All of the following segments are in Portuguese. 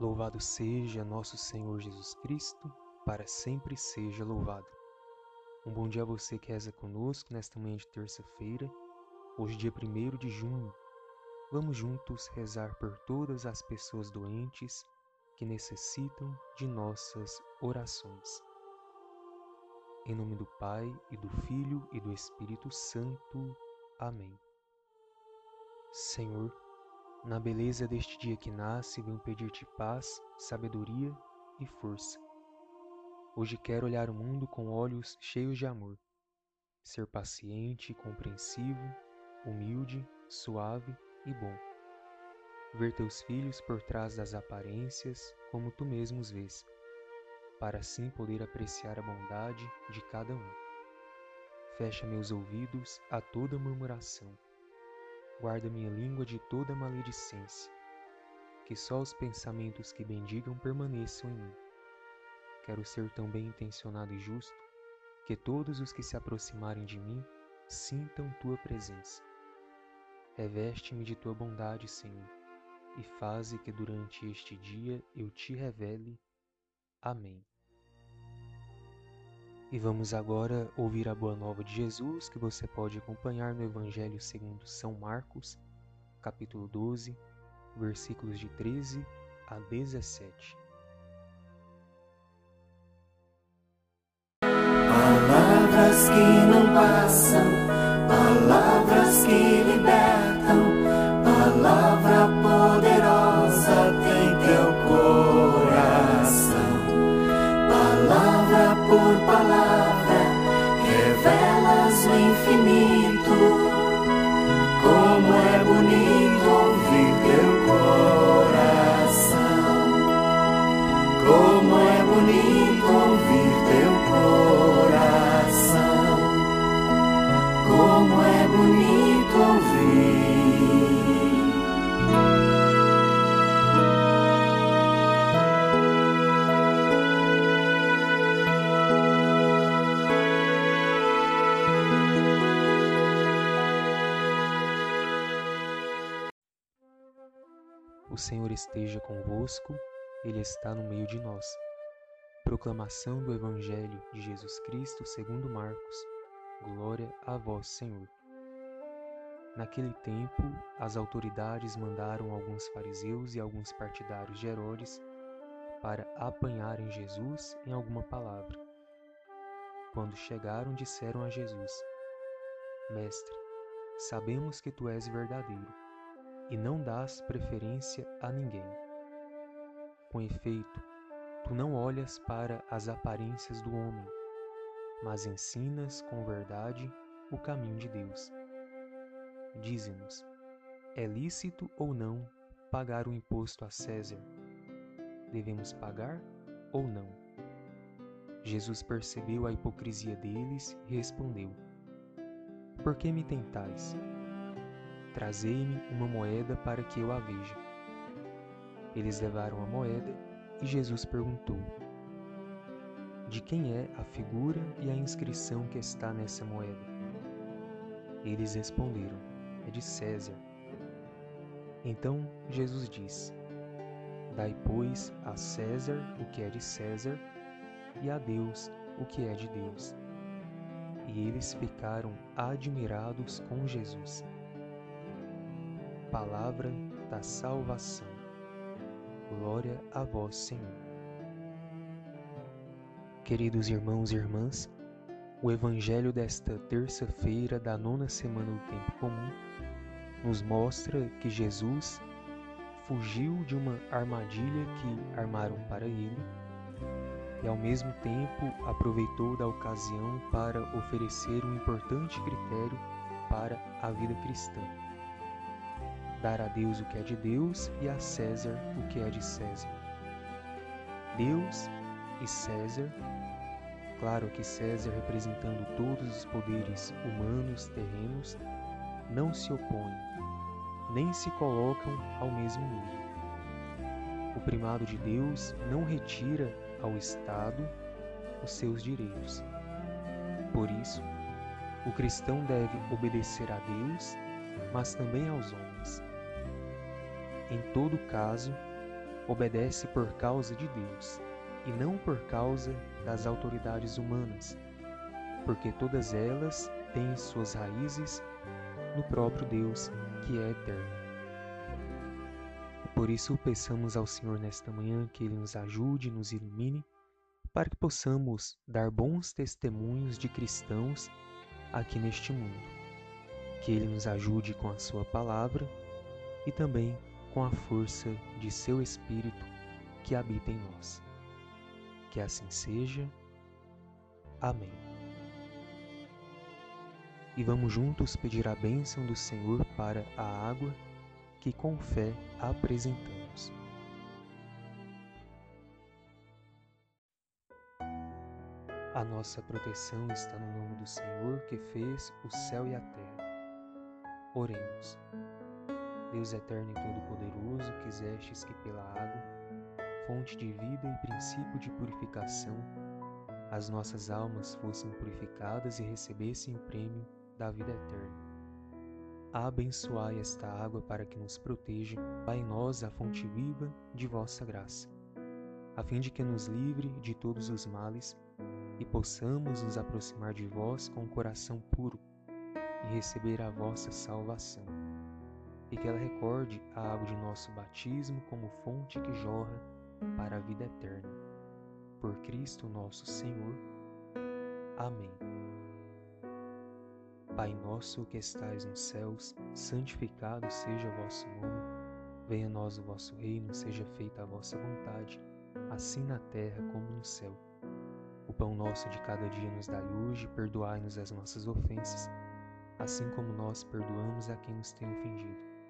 Louvado seja nosso Senhor Jesus Cristo, para sempre seja louvado. Um bom dia a você que reza conosco nesta manhã de terça-feira, hoje, dia 1 de junho. Vamos juntos rezar por todas as pessoas doentes que necessitam de nossas orações. Em nome do Pai, e do Filho e do Espírito Santo. Amém. Senhor, na beleza deste dia que nasce, venho pedir-te paz, sabedoria e força. Hoje quero olhar o mundo com olhos cheios de amor, ser paciente, compreensivo, humilde, suave e bom. Ver teus filhos por trás das aparências como tu mesmo os vês, para assim poder apreciar a bondade de cada um. Fecha meus ouvidos a toda murmuração guarda minha língua de toda maledicência. Que só os pensamentos que bendigam permaneçam em mim. Quero ser tão bem intencionado e justo que todos os que se aproximarem de mim sintam tua presença. Reveste-me de tua bondade, Senhor, e faze que durante este dia eu te revele. Amém. E vamos agora ouvir a boa nova de Jesus, que você pode acompanhar no Evangelho segundo São Marcos, capítulo 12, versículos de 13 a 17. Palavras que não passam, palavras que libertam, palavra poderosa Senhor esteja convosco, Ele está no meio de nós. Proclamação do Evangelho de Jesus Cristo segundo Marcos. Glória a vós, Senhor. Naquele tempo, as autoridades mandaram alguns fariseus e alguns partidários de Herodes para apanharem Jesus em alguma palavra. Quando chegaram, disseram a Jesus: Mestre, sabemos que tu és verdadeiro e não dás preferência a ninguém. Com efeito, tu não olhas para as aparências do homem, mas ensinas com verdade o caminho de Deus. Dize-nos: é lícito ou não pagar o imposto a César? Devemos pagar ou não? Jesus percebeu a hipocrisia deles e respondeu: Por que me tentais? Trazei-me uma moeda para que eu a veja. Eles levaram a moeda e Jesus perguntou: De quem é a figura e a inscrição que está nessa moeda? Eles responderam: É de César. Então Jesus disse: Dai, pois, a César o que é de César e a Deus o que é de Deus. E eles ficaram admirados com Jesus. Palavra da salvação. Glória a vós, Senhor. Queridos irmãos e irmãs, o Evangelho desta terça-feira da nona semana do Tempo Comum nos mostra que Jesus fugiu de uma armadilha que armaram para ele e, ao mesmo tempo, aproveitou da ocasião para oferecer um importante critério para a vida cristã dar a Deus o que é de Deus e a César o que é de César. Deus e César, claro que César representando todos os poderes humanos terrenos, não se opõem, nem se colocam ao mesmo nível. O primado de Deus não retira ao Estado os seus direitos. Por isso, o cristão deve obedecer a Deus, mas também aos homens em todo caso, obedece por causa de Deus e não por causa das autoridades humanas, porque todas elas têm suas raízes no próprio Deus que é eterno. Por isso, peçamos ao Senhor nesta manhã que Ele nos ajude, e nos ilumine, para que possamos dar bons testemunhos de cristãos aqui neste mundo. Que Ele nos ajude com a Sua palavra e também com a força de Seu Espírito que habita em nós. Que assim seja. Amém. E vamos juntos pedir a bênção do Senhor para a água que com fé apresentamos. A nossa proteção está no nome do Senhor que fez o céu e a terra. Oremos. Deus eterno e todo-poderoso, quisestes que pela água, fonte de vida e princípio de purificação, as nossas almas fossem purificadas e recebessem o prêmio da vida eterna abençoai esta água para que nos proteja, Pai nós a fonte viva de vossa graça, a fim de que nos livre de todos os males e possamos nos aproximar de vós com o coração puro e receber a vossa salvação. E que ela recorde a água de nosso batismo como fonte que jorra para a vida eterna. Por Cristo nosso Senhor. Amém. Pai nosso que estais nos céus, santificado seja o vosso nome. Venha a nós o vosso reino, seja feita a vossa vontade, assim na terra como no céu. O pão nosso de cada dia nos dai hoje, perdoai-nos as nossas ofensas, assim como nós perdoamos a quem nos tem ofendido.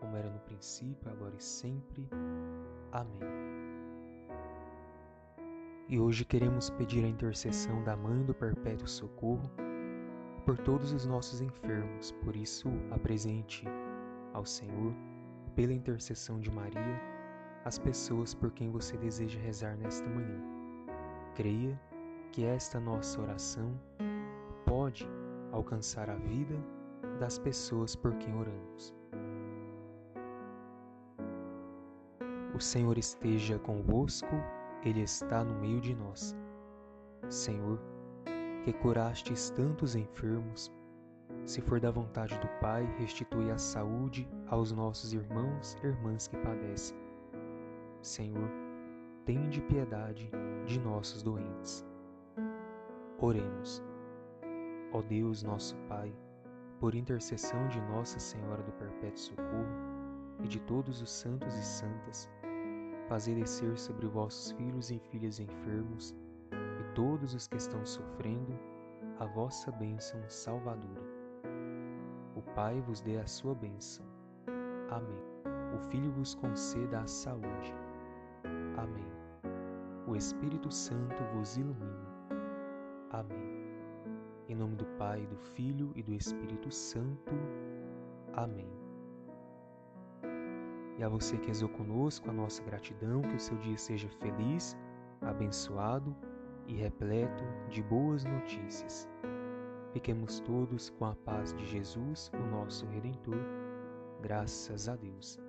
como era no princípio, agora e sempre. Amém. E hoje queremos pedir a intercessão da Mãe do Perpétuo Socorro por todos os nossos enfermos. Por isso, apresente ao Senhor, pela intercessão de Maria, as pessoas por quem você deseja rezar nesta manhã. Creia que esta nossa oração pode alcançar a vida das pessoas por quem oramos. O Senhor esteja convosco, Ele está no meio de nós. Senhor, que curastes tantos enfermos, se for da vontade do Pai, restitui a saúde aos nossos irmãos e irmãs que padecem. Senhor, tende piedade de nossos doentes. Oremos. Ó Deus, nosso Pai, por intercessão de Nossa Senhora do Perpétuo Socorro e de todos os santos e santas, fazei descer sobre vossos filhos e filhas enfermos todos os que estão sofrendo a vossa bênção salvadora. O Pai vos dê a sua bênção. Amém. O Filho vos conceda a saúde. Amém. O Espírito Santo vos ilumine. Amém. Em nome do Pai, do Filho e do Espírito Santo. Amém. E a você que rezou conosco, a nossa gratidão, que o seu dia seja feliz, abençoado e repleto de boas notícias. Fiquemos todos com a paz de Jesus, o nosso Redentor. Graças a Deus.